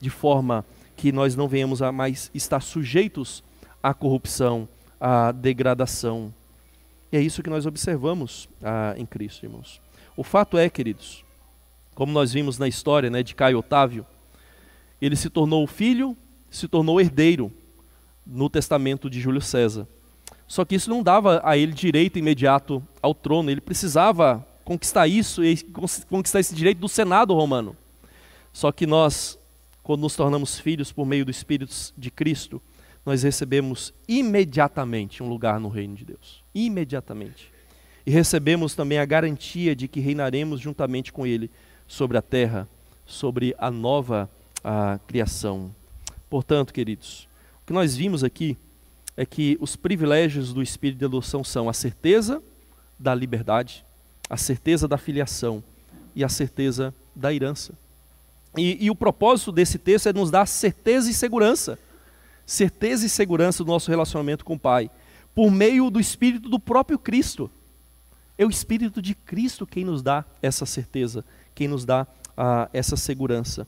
de forma que nós não venhamos a mais estar sujeitos à corrupção, à degradação. E é isso que nós observamos ah, em Cristo, irmãos. O fato é, queridos, como nós vimos na história né, de Caio Otávio, ele se tornou filho, se tornou herdeiro no testamento de Júlio César. Só que isso não dava a ele direito imediato ao trono, ele precisava conquistar isso e conquistar esse direito do Senado romano. Só que nós, quando nos tornamos filhos por meio do Espírito de Cristo, nós recebemos imediatamente um lugar no reino de Deus. Imediatamente. E recebemos também a garantia de que reinaremos juntamente com Ele sobre a terra, sobre a nova a criação. Portanto, queridos, que nós vimos aqui é que os privilégios do espírito de adoção são a certeza da liberdade, a certeza da filiação e a certeza da herança. E, e, o propósito desse texto é nos dar certeza e segurança. Certeza e segurança do nosso relacionamento com o Pai, por meio do Espírito do próprio Cristo. É o Espírito de Cristo quem nos dá essa certeza quem nos dá ah, essa segurança.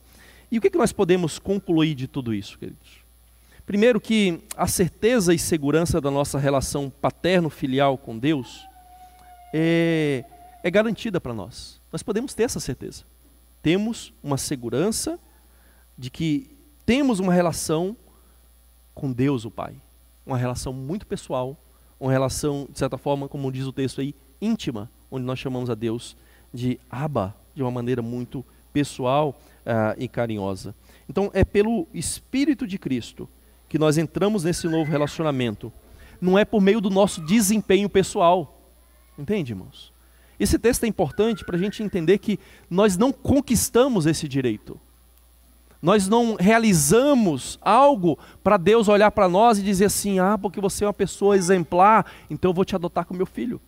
E o que, que nós podemos concluir de tudo isso, queridos? Primeiro, que a certeza e segurança da nossa relação paterno-filial com Deus é, é garantida para nós. Nós podemos ter essa certeza. Temos uma segurança de que temos uma relação com Deus, o Pai. Uma relação muito pessoal, uma relação, de certa forma, como diz o texto aí, íntima, onde nós chamamos a Deus de Abba, de uma maneira muito pessoal uh, e carinhosa. Então, é pelo Espírito de Cristo que nós entramos nesse novo relacionamento. Não é por meio do nosso desempenho pessoal. Entende, irmãos? Esse texto é importante para a gente entender que nós não conquistamos esse direito. Nós não realizamos algo para Deus olhar para nós e dizer assim: ah, porque você é uma pessoa exemplar, então eu vou te adotar como meu filho.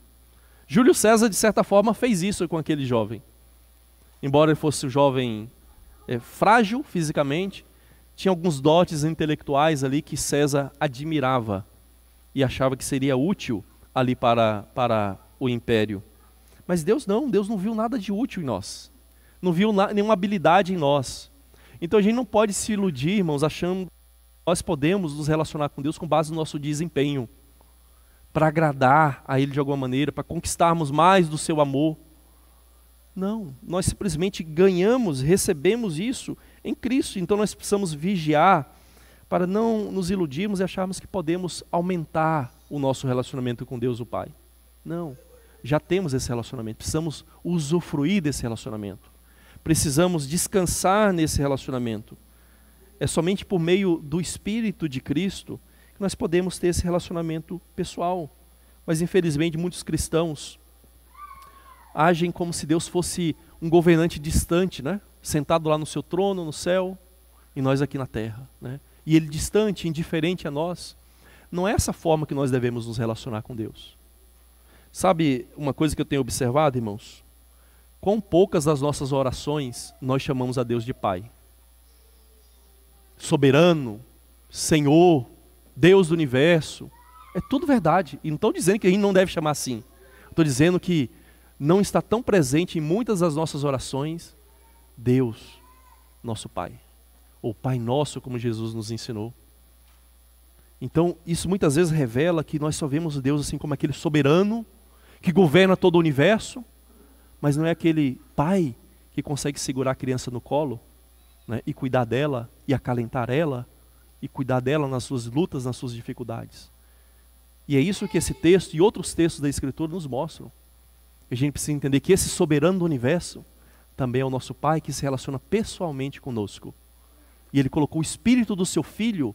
Júlio César, de certa forma, fez isso com aquele jovem embora ele fosse um jovem é, frágil fisicamente, tinha alguns dotes intelectuais ali que César admirava e achava que seria útil ali para, para o império. Mas Deus não, Deus não viu nada de útil em nós, não viu nenhuma habilidade em nós. Então a gente não pode se iludir, irmãos, achando que nós podemos nos relacionar com Deus com base no nosso desempenho, para agradar a Ele de alguma maneira, para conquistarmos mais do seu amor. Não, nós simplesmente ganhamos, recebemos isso em Cristo. Então nós precisamos vigiar para não nos iludirmos e acharmos que podemos aumentar o nosso relacionamento com Deus o Pai. Não, já temos esse relacionamento, precisamos usufruir desse relacionamento. Precisamos descansar nesse relacionamento. É somente por meio do Espírito de Cristo que nós podemos ter esse relacionamento pessoal. Mas infelizmente muitos cristãos agem como se Deus fosse um governante distante, né? Sentado lá no seu trono, no céu, e nós aqui na terra, né? E ele distante, indiferente a nós. Não é essa forma que nós devemos nos relacionar com Deus. Sabe uma coisa que eu tenho observado, irmãos? Quão poucas das nossas orações nós chamamos a Deus de Pai. Soberano, Senhor, Deus do universo. É tudo verdade. E não estou dizendo que a gente não deve chamar assim. Estou dizendo que não está tão presente em muitas das nossas orações Deus, nosso Pai. Ou Pai Nosso, como Jesus nos ensinou. Então, isso muitas vezes revela que nós só vemos Deus assim como aquele soberano que governa todo o universo, mas não é aquele pai que consegue segurar a criança no colo né, e cuidar dela e acalentar ela e cuidar dela nas suas lutas, nas suas dificuldades. E é isso que esse texto e outros textos da Escritura nos mostram. A gente precisa entender que esse soberano do universo também é o nosso Pai que se relaciona pessoalmente conosco. E Ele colocou o Espírito do Seu Filho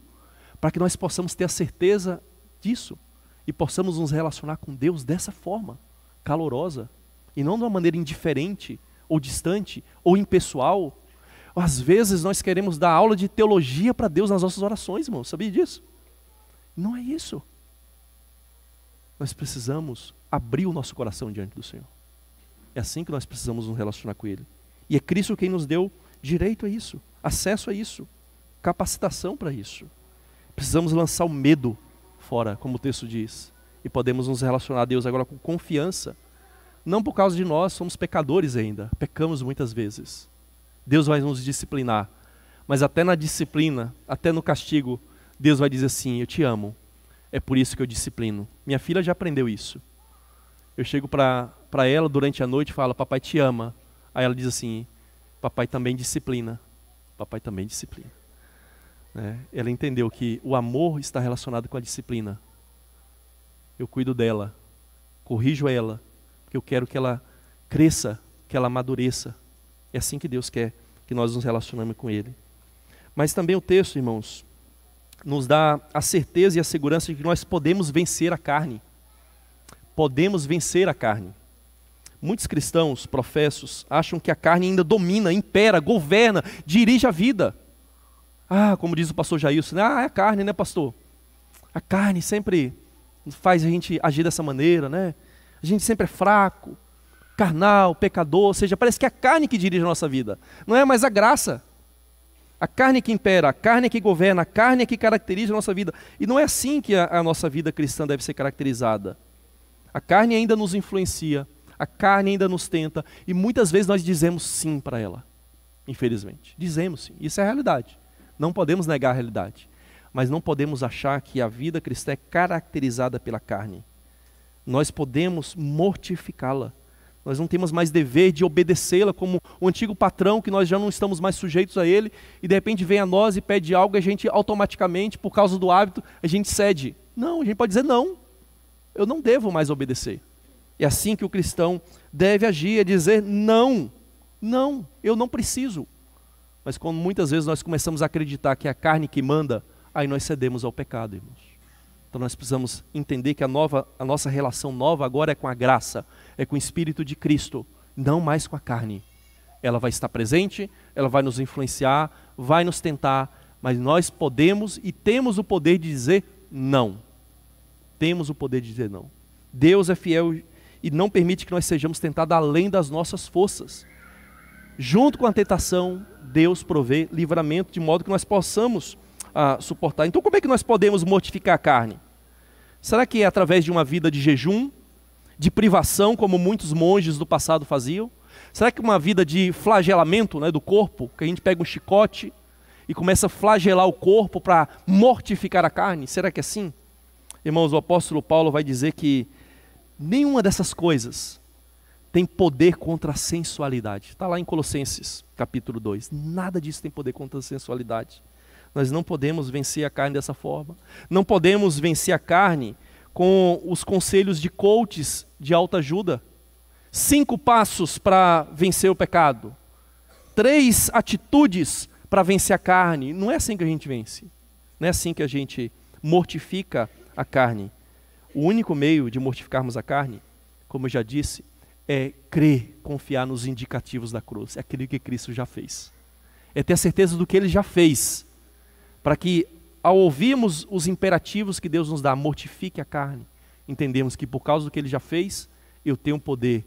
para que nós possamos ter a certeza disso e possamos nos relacionar com Deus dessa forma, calorosa, e não de uma maneira indiferente, ou distante, ou impessoal. Às vezes nós queremos dar aula de teologia para Deus nas nossas orações, irmão, sabia disso? Não é isso. Nós precisamos abrir o nosso coração diante do Senhor. É assim que nós precisamos nos relacionar com Ele. E é Cristo quem nos deu direito a isso, acesso a isso, capacitação para isso. Precisamos lançar o medo fora, como o texto diz, e podemos nos relacionar a Deus agora com confiança. Não por causa de nós, somos pecadores ainda, pecamos muitas vezes. Deus vai nos disciplinar, mas até na disciplina, até no castigo, Deus vai dizer assim: Eu te amo, é por isso que eu disciplino. Minha filha já aprendeu isso. Eu chego para ela durante a noite e falo, papai te ama. Aí ela diz assim, papai também disciplina. Papai também disciplina. É, ela entendeu que o amor está relacionado com a disciplina. Eu cuido dela, corrijo ela, porque eu quero que ela cresça, que ela amadureça. É assim que Deus quer que nós nos relacionemos com Ele. Mas também o texto, irmãos, nos dá a certeza e a segurança de que nós podemos vencer a carne podemos vencer a carne. Muitos cristãos, professos, acham que a carne ainda domina, impera, governa, dirige a vida. Ah, como diz o pastor Jailson, né? ah, é a carne, né, pastor? A carne sempre faz a gente agir dessa maneira, né? A gente sempre é fraco, carnal, pecador, ou seja, parece que é a carne que dirige a nossa vida, não é mais a graça. A carne que impera, a carne que governa, a carne que caracteriza a nossa vida. E não é assim que a, a nossa vida cristã deve ser caracterizada. A carne ainda nos influencia, a carne ainda nos tenta, e muitas vezes nós dizemos sim para ela, infelizmente. Dizemos sim, isso é a realidade. Não podemos negar a realidade. Mas não podemos achar que a vida cristã é caracterizada pela carne. Nós podemos mortificá-la. Nós não temos mais dever de obedecê-la como o antigo patrão, que nós já não estamos mais sujeitos a ele, e de repente vem a nós e pede algo, e a gente automaticamente, por causa do hábito, a gente cede. Não, a gente pode dizer não eu não devo mais obedecer. É assim que o cristão deve agir, é dizer não, não, eu não preciso. Mas quando muitas vezes nós começamos a acreditar que é a carne que manda, aí nós cedemos ao pecado, irmãos. Então nós precisamos entender que a, nova, a nossa relação nova agora é com a graça, é com o Espírito de Cristo, não mais com a carne. Ela vai estar presente, ela vai nos influenciar, vai nos tentar, mas nós podemos e temos o poder de dizer não temos o poder de dizer não. Deus é fiel e não permite que nós sejamos tentados além das nossas forças. Junto com a tentação, Deus provê livramento de modo que nós possamos ah, suportar. Então, como é que nós podemos mortificar a carne? Será que é através de uma vida de jejum, de privação, como muitos monges do passado faziam? Será que uma vida de flagelamento né, do corpo, que a gente pega um chicote e começa a flagelar o corpo para mortificar a carne? Será que é assim? Irmãos, o apóstolo Paulo vai dizer que nenhuma dessas coisas tem poder contra a sensualidade. Está lá em Colossenses, capítulo 2. Nada disso tem poder contra a sensualidade. Nós não podemos vencer a carne dessa forma. Não podemos vencer a carne com os conselhos de coaches de alta ajuda. Cinco passos para vencer o pecado. Três atitudes para vencer a carne. Não é assim que a gente vence. Não é assim que a gente mortifica a carne. O único meio de mortificarmos a carne, como eu já disse, é crer, confiar nos indicativos da cruz. É aquilo que Cristo já fez. É ter a certeza do que ele já fez. Para que, ao ouvirmos os imperativos que Deus nos dá, mortifique a carne, entendemos que por causa do que ele já fez, eu tenho o poder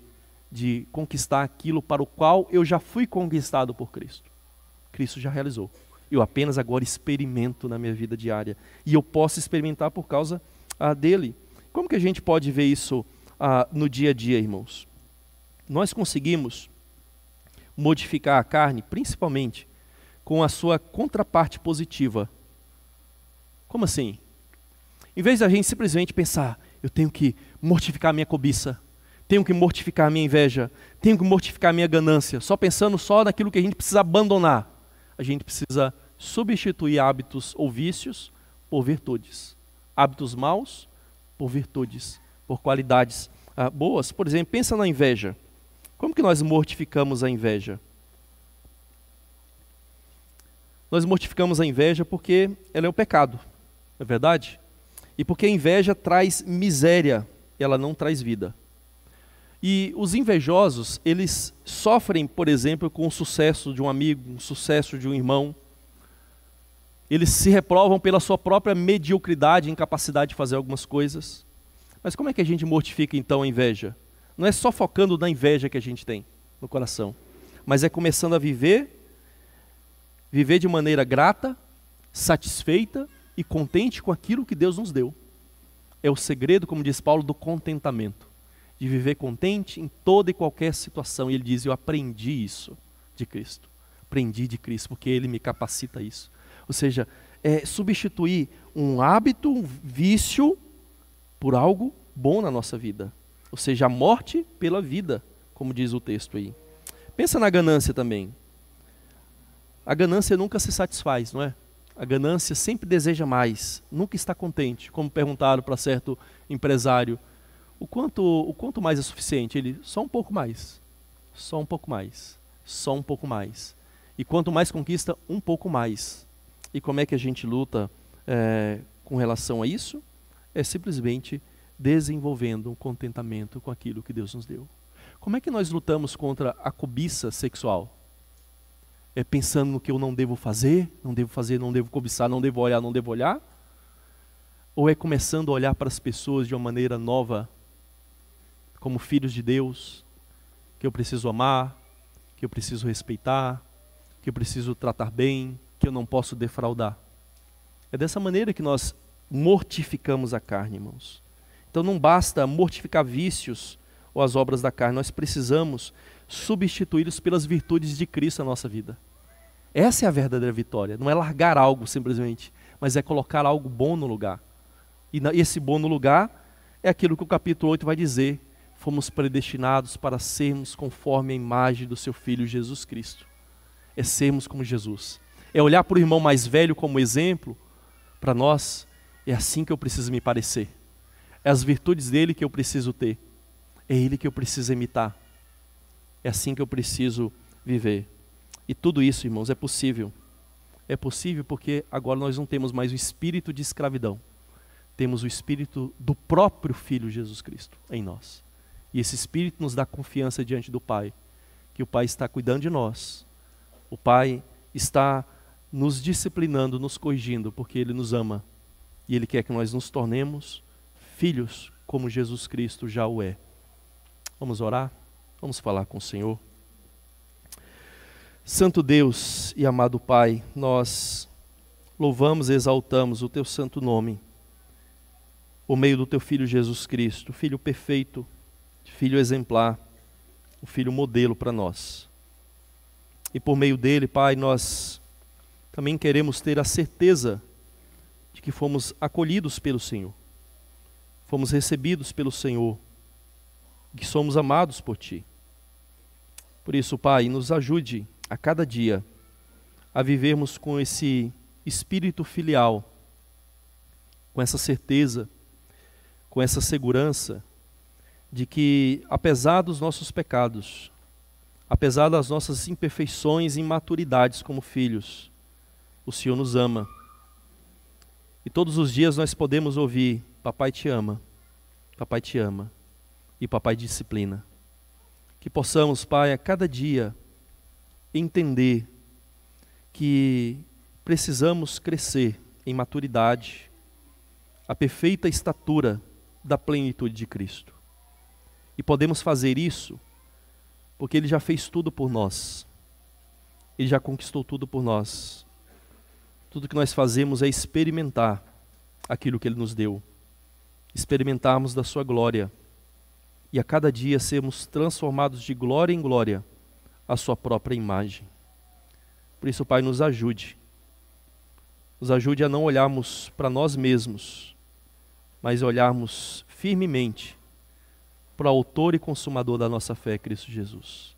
de conquistar aquilo para o qual eu já fui conquistado por Cristo. Cristo já realizou. Eu apenas agora experimento na minha vida diária. E eu posso experimentar por causa ah, dele. Como que a gente pode ver isso ah, no dia a dia, irmãos? Nós conseguimos modificar a carne, principalmente com a sua contraparte positiva. Como assim? Em vez da gente simplesmente pensar, eu tenho que mortificar a minha cobiça, tenho que mortificar a minha inveja, tenho que mortificar a minha ganância, só pensando só naquilo que a gente precisa abandonar. A gente precisa substituir hábitos ou vícios por virtudes. Hábitos maus por virtudes, por qualidades ah, boas. Por exemplo, pensa na inveja. Como que nós mortificamos a inveja? Nós mortificamos a inveja porque ela é o pecado, é verdade? E porque a inveja traz miséria, ela não traz vida. E os invejosos, eles sofrem, por exemplo, com o sucesso de um amigo, o sucesso de um irmão. Eles se reprovam pela sua própria mediocridade, incapacidade de fazer algumas coisas. Mas como é que a gente mortifica então a inveja? Não é só focando na inveja que a gente tem no coração, mas é começando a viver, viver de maneira grata, satisfeita e contente com aquilo que Deus nos deu. É o segredo, como diz Paulo, do contentamento de viver contente em toda e qualquer situação. E ele diz: Eu aprendi isso de Cristo. Aprendi de Cristo, porque ele me capacita isso. Ou seja, é substituir um hábito, um vício, por algo bom na nossa vida. Ou seja, a morte pela vida, como diz o texto aí. Pensa na ganância também. A ganância nunca se satisfaz, não é? A ganância sempre deseja mais, nunca está contente. Como perguntaram para certo empresário o quanto, o quanto mais é suficiente? Ele, só um pouco mais. Só um pouco mais. Só um pouco mais. E quanto mais conquista, um pouco mais. E como é que a gente luta é, com relação a isso? É simplesmente desenvolvendo um contentamento com aquilo que Deus nos deu. Como é que nós lutamos contra a cobiça sexual? É pensando no que eu não devo fazer, não devo fazer, não devo cobiçar, não devo olhar, não devo olhar? Ou é começando a olhar para as pessoas de uma maneira nova como filhos de Deus, que eu preciso amar, que eu preciso respeitar, que eu preciso tratar bem, que eu não posso defraudar. É dessa maneira que nós mortificamos a carne, irmãos. Então não basta mortificar vícios ou as obras da carne, nós precisamos substituí-los pelas virtudes de Cristo na nossa vida. Essa é a verdadeira vitória. Não é largar algo simplesmente, mas é colocar algo bom no lugar. E esse bom no lugar é aquilo que o capítulo 8 vai dizer: fomos predestinados para sermos conforme a imagem do seu Filho Jesus Cristo. É sermos como Jesus. É olhar para o irmão mais velho como exemplo para nós. É assim que eu preciso me parecer. É as virtudes dele que eu preciso ter. É ele que eu preciso imitar. É assim que eu preciso viver. E tudo isso, irmãos, é possível. É possível porque agora nós não temos mais o espírito de escravidão. Temos o espírito do próprio Filho Jesus Cristo em nós. E esse Espírito nos dá confiança diante do Pai, que o Pai está cuidando de nós. O Pai está nos disciplinando, nos corrigindo, porque Ele nos ama. E Ele quer que nós nos tornemos filhos, como Jesus Cristo já o é. Vamos orar? Vamos falar com o Senhor. Santo Deus e amado Pai, nós louvamos e exaltamos o Teu santo nome, por meio do Teu Filho Jesus Cristo, Filho perfeito, filho exemplar, o filho modelo para nós. E por meio dele, Pai, nós também queremos ter a certeza de que fomos acolhidos pelo Senhor, fomos recebidos pelo Senhor, que somos amados por Ti. Por isso, Pai, nos ajude a cada dia a vivermos com esse espírito filial, com essa certeza, com essa segurança de que, apesar dos nossos pecados, apesar das nossas imperfeições e imaturidades como filhos, o Senhor nos ama. E todos os dias nós podemos ouvir: Papai te ama, Papai te ama, e Papai disciplina. Que possamos, Pai, a cada dia entender que precisamos crescer em maturidade, a perfeita estatura da plenitude de Cristo. E podemos fazer isso porque Ele já fez tudo por nós. Ele já conquistou tudo por nós. Tudo que nós fazemos é experimentar aquilo que Ele nos deu, experimentarmos da Sua glória e a cada dia sermos transformados de glória em glória à Sua própria imagem. Por isso, Pai, nos ajude. Nos ajude a não olharmos para nós mesmos, mas olharmos firmemente para o Autor e Consumador da nossa fé, Cristo Jesus.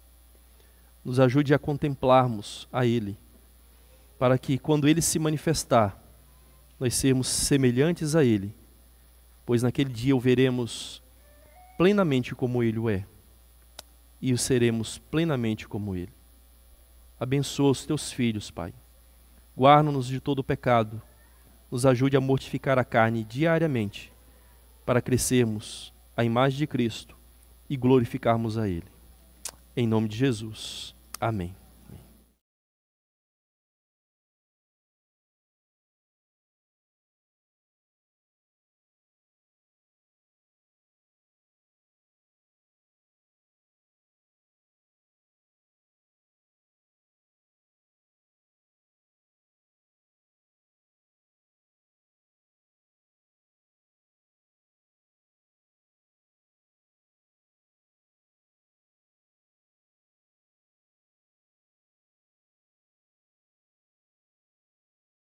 Nos ajude a contemplarmos a Ele, para que, quando Ele se manifestar, nós sermos semelhantes a Ele, pois naquele dia o veremos plenamente como Ele o é, e o seremos plenamente como Ele. Abençoa os teus filhos, Pai. Guarda-nos de todo o pecado. Nos ajude a mortificar a carne diariamente, para crescermos à imagem de Cristo e glorificarmos a Ele. Em nome de Jesus. Amém.